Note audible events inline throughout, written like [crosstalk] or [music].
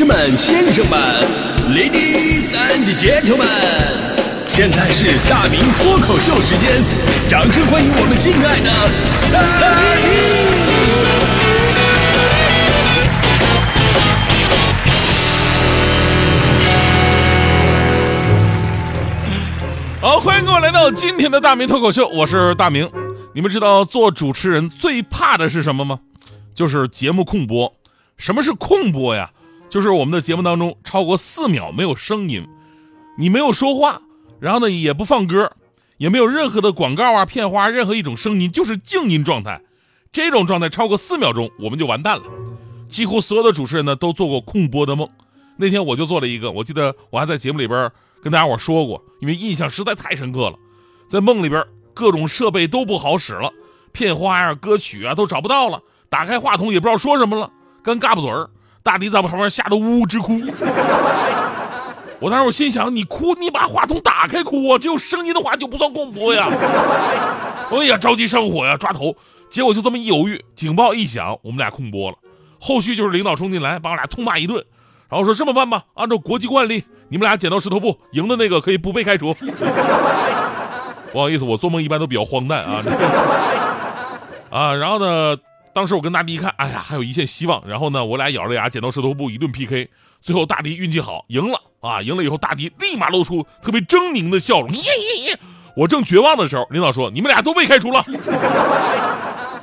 士们、先生们，Ladies and Gentlemen，现在是大明脱口秀时间，掌声欢迎我们敬爱的大明！好，欢迎各位来到今天的大明脱口秀，我是大明。你们知道做主持人最怕的是什么吗？就是节目空播。什么是空播呀？就是我们的节目当中超过四秒没有声音，你没有说话，然后呢也不放歌，也没有任何的广告啊、片花，任何一种声音，就是静音状态。这种状态超过四秒钟，我们就完蛋了。几乎所有的主持人呢都做过空播的梦。那天我就做了一个，我记得我还在节目里边跟大家伙说过，因为印象实在太深刻了。在梦里边，各种设备都不好使了，片花呀、歌曲啊都找不到了，打开话筒也不知道说什么了。跟嘎巴嘴儿，大迪在我旁边吓得呜呜直哭。我当时我心想，你哭，你把话筒打开哭啊，只有声音的话就不算空播呀。哎呀，着急上火呀，抓头。结果就这么一犹豫，警报一响，我们俩空播了。后续就是领导冲进来，把我俩痛骂一顿，然后说这么办吧，按照国际惯例，你们俩剪刀石头布，赢的那个可以不被开除。不好意思，我做梦一般都比较荒诞啊。[laughs] 啊，然后呢？当时我跟大迪一看，哎呀，还有一线希望。然后呢，我俩咬着牙，剪刀石头布，一顿 PK。最后大迪运气好，赢了啊！赢了以后，大迪立马露出特别狰狞的笑容。耶耶耶！我正绝望的时候，领导说：“你们俩都被开除了。[laughs] ”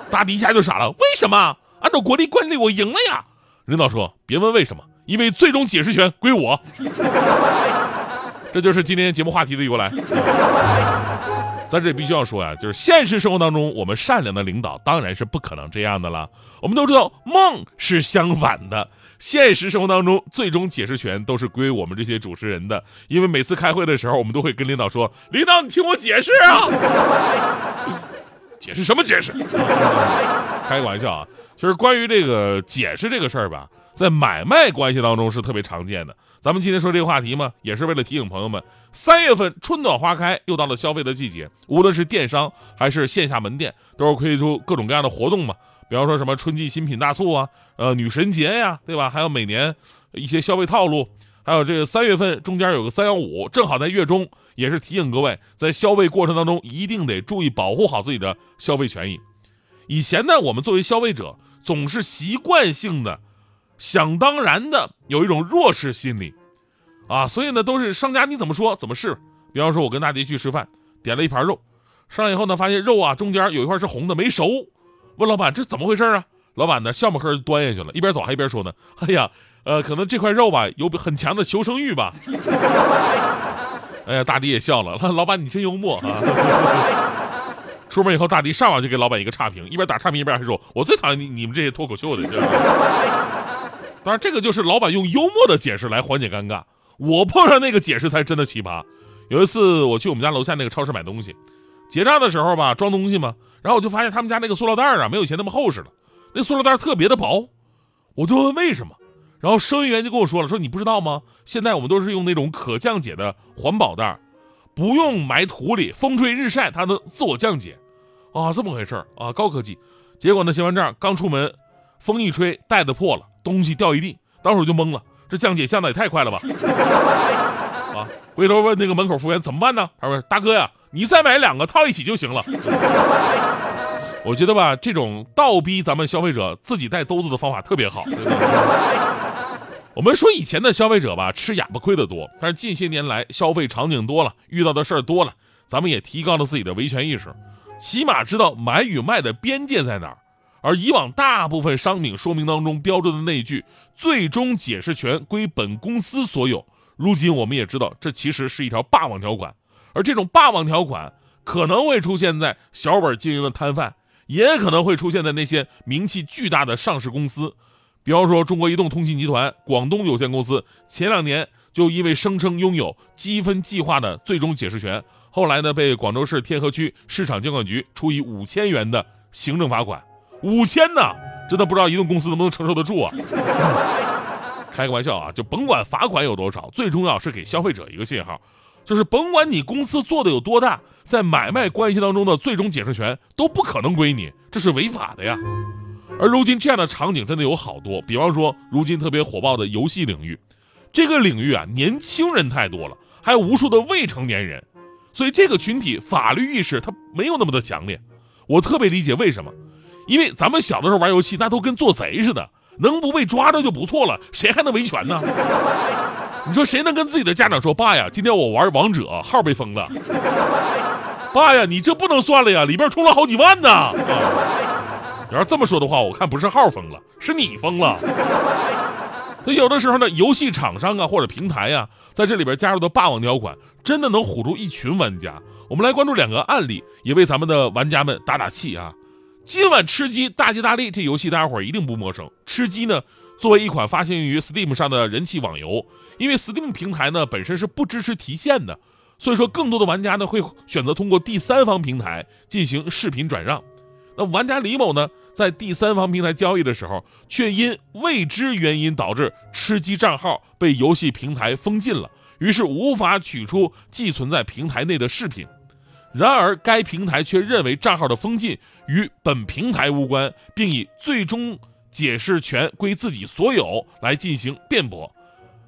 大迪一下就傻了。为什么？按照国力惯例，我赢了呀！领导说：“别问为什么，因为最终解释权归我。[laughs] ”这就是今天节目话题的由来。在这里必须要说呀，就是现实生活当中，我们善良的领导当然是不可能这样的了。我们都知道梦是相反的，现实生活当中最终解释权都是归我们这些主持人的。因为每次开会的时候，我们都会跟领导说：“领导，你听我解释啊，[laughs] 解释什么解释？” [laughs] 开个玩笑啊，就是关于这个解释这个事儿吧。在买卖关系当中是特别常见的。咱们今天说这个话题嘛，也是为了提醒朋友们，三月份春暖花开，又到了消费的季节。无论是电商还是线下门店，都是推出各种各样的活动嘛。比方说什么春季新品大促啊，呃，女神节呀，对吧？还有每年一些消费套路，还有这个三月份中间有个三幺五，正好在月中，也是提醒各位，在消费过程当中一定得注意保护好自己的消费权益。以前呢，我们作为消费者，总是习惯性的。想当然的有一种弱势心理，啊，所以呢都是商家你怎么说怎么是。比方说，我跟大迪去吃饭，点了一盘肉，上来以后呢，发现肉啊中间有一块是红的没熟，问老板这怎么回事啊？老板呢笑么呵端下去了，一边走还一边说呢，哎呀，呃，可能这块肉吧有很强的求生欲吧。[laughs] 哎呀，大迪也笑了，[laughs] 老板你真幽默啊。[laughs] 出门以后，大迪上网就给老板一个差评，一边打差评一边还说，我最讨厌你你们这些脱口秀的。当然，这个就是老板用幽默的解释来缓解尴尬。我碰上那个解释才真的奇葩。有一次我去我们家楼下那个超市买东西，结账的时候吧，装东西嘛，然后我就发现他们家那个塑料袋啊，没有以前那么厚实了，那塑料袋特别的薄。我就问为什么，然后收银员就跟我说了，说你不知道吗？现在我们都是用那种可降解的环保袋，不用埋土里，风吹日晒它能自我降解。啊，这么回事啊，高科技。结果呢，结完账刚出门，风一吹，袋子破了。东西掉一地，当时我就懵了，这降解降的也太快了吧！[laughs] 啊，回头问那个门口服务员怎么办呢？他说：“大哥呀，你再买两个套一起就行了。[laughs] ”我觉得吧，这种倒逼咱们消费者自己带兜子的方法特别好。[laughs] 我们说以前的消费者吧，吃哑巴亏的多，但是近些年来消费场景多了，遇到的事儿多了，咱们也提高了自己的维权意识，起码知道买与卖的边界在哪儿。而以往大部分商品说明当中标注的那一句“最终解释权归本公司所有”，如今我们也知道，这其实是一条霸王条款。而这种霸王条款可能会出现在小本经营的摊贩，也可能会出现在那些名气巨大的上市公司，比方说中国移动通信集团广东有限公司，前两年就因为声称拥有积分计划的最终解释权，后来呢被广州市天河区市场监管局处以五千元的行政罚款。五千呢，真的不知道移动公司能不能承受得住啊！开个玩笑啊，就甭管罚款有多少，最重要是给消费者一个信号，就是甭管你公司做的有多大，在买卖关系当中的最终解释权都不可能归你，这是违法的呀。而如今这样的场景真的有好多，比方说如今特别火爆的游戏领域，这个领域啊，年轻人太多了，还有无数的未成年人，所以这个群体法律意识它没有那么的强烈。我特别理解为什么，因为咱们小的时候玩游戏，那都跟做贼似的，能不被抓着就不错了，谁还能维权呢？[laughs] 你说谁能跟自己的家长说，爸呀，今天我玩王者号被封了，爸呀，你这不能算了呀，里边充了好几万呢。啊要这么说的话，我看不是号封了，是你封了。所以有的时候呢，游戏厂商啊或者平台呀、在这里边加入的霸王条款，真的能唬住一群玩家。我们来关注两个案例，也为咱们的玩家们打打气啊。今晚吃鸡大吉大利这游戏大家伙儿一定不陌生。吃鸡呢，作为一款发行于 Steam 上的人气网游，因为 Steam 平台呢本身是不支持提现的，所以说更多的玩家呢会选择通过第三方平台进行视频转让。那玩家李某呢，在第三方平台交易的时候，却因未知原因导致吃鸡账号被游戏平台封禁了，于是无法取出寄存在平台内的视频。然而，该平台却认为账号的封禁与本平台无关，并以最终解释权归自己所有来进行辩驳。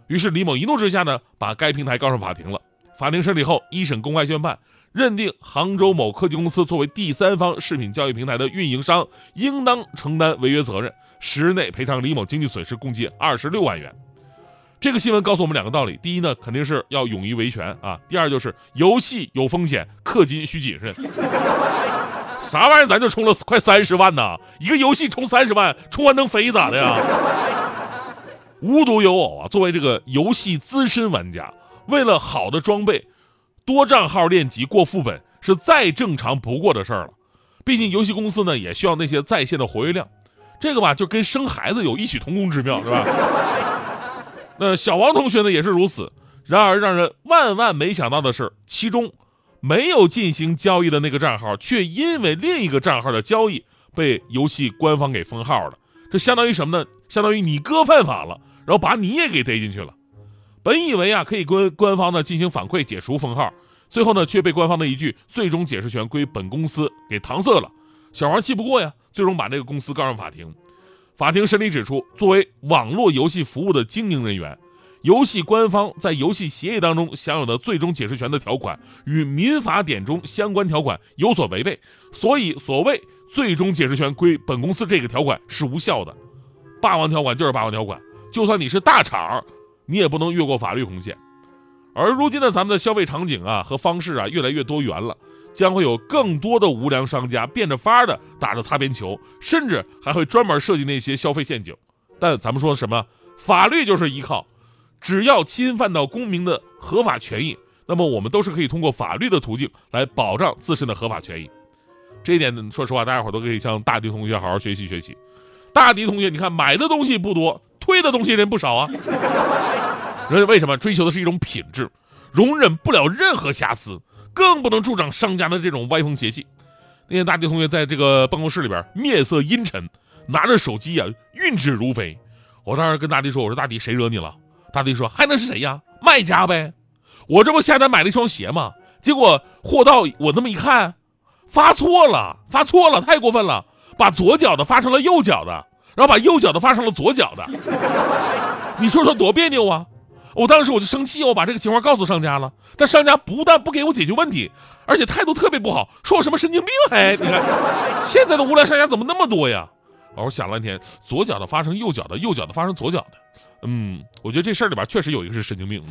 于是李某一怒之下呢，把该平台告上法庭了。法庭审理后，一审公开宣判，认定杭州某科技公司作为第三方视频交易平台的运营商，应当承担违约责任，十日内赔偿李某经济损失共计二十六万元。这个新闻告诉我们两个道理：第一呢，肯定是要勇于维权啊；第二就是游戏有风险，氪金需谨慎。啥玩意儿，咱就充了快三十万呢？一个游戏充三十万，充完能飞咋的呀？无独有偶啊，作为这个游戏资深玩家，为了好的装备，多账号练级过副本是再正常不过的事儿了。毕竟游戏公司呢也需要那些在线的活跃量，这个吧就跟生孩子有异曲同工之妙，是吧？那小王同学呢也是如此。然而让人万万没想到的是，其中没有进行交易的那个账号，却因为另一个账号的交易被游戏官方给封号了。这相当于什么呢？相当于你哥犯法了，然后把你也给逮进去了。本以为啊可以跟官方呢进行反馈解除封号，最后呢却被官方的一句“最终解释权归本公司”给搪塞了。小王气不过呀，最终把这个公司告上法庭。法庭审理指出，作为网络游戏服务的经营人员，游戏官方在游戏协议当中享有的最终解释权的条款与民法典中相关条款有所违背，所以所谓“最终解释权归本公司”这个条款是无效的。霸王条款就是霸王条款，就算你是大厂，你也不能越过法律红线。而如今的咱们的消费场景啊和方式啊越来越多元了，将会有更多的无良商家变着法儿的打着擦边球，甚至还会专门设计那些消费陷阱。但咱们说什么？法律就是依靠，只要侵犯到公民的合法权益，那么我们都是可以通过法律的途径来保障自身的合法权益。这一点呢，说实话，大家伙都可以向大迪同学好好学习学习。大迪同学，你看买的东西不多，推的东西人不少啊。[laughs] 人为什么追求的是一种品质，容忍不了任何瑕疵，更不能助长商家的这种歪风邪气。那天大迪同学在这个办公室里边面色阴沉，拿着手机啊运指如飞。我当时跟大迪说：“我说大迪，谁惹你了？”大迪说：“还能是谁呀？卖家呗。我这不下单买了一双鞋吗？结果货到我那么一看，发错了，发错了，太过分了，把左脚的发成了右脚的，然后把右脚的发成了左脚的。你说说多别扭啊！我当时我就生气，我把这个情况告诉商家了，但商家不但不给我解决问题，而且态度特别不好，说我什么神经病还。你看，现在的无良商家怎么那么多呀？我想了半天，左脚的发生右脚的，右脚的发生左脚的，嗯，我觉得这事儿里边确实有一个是神经病。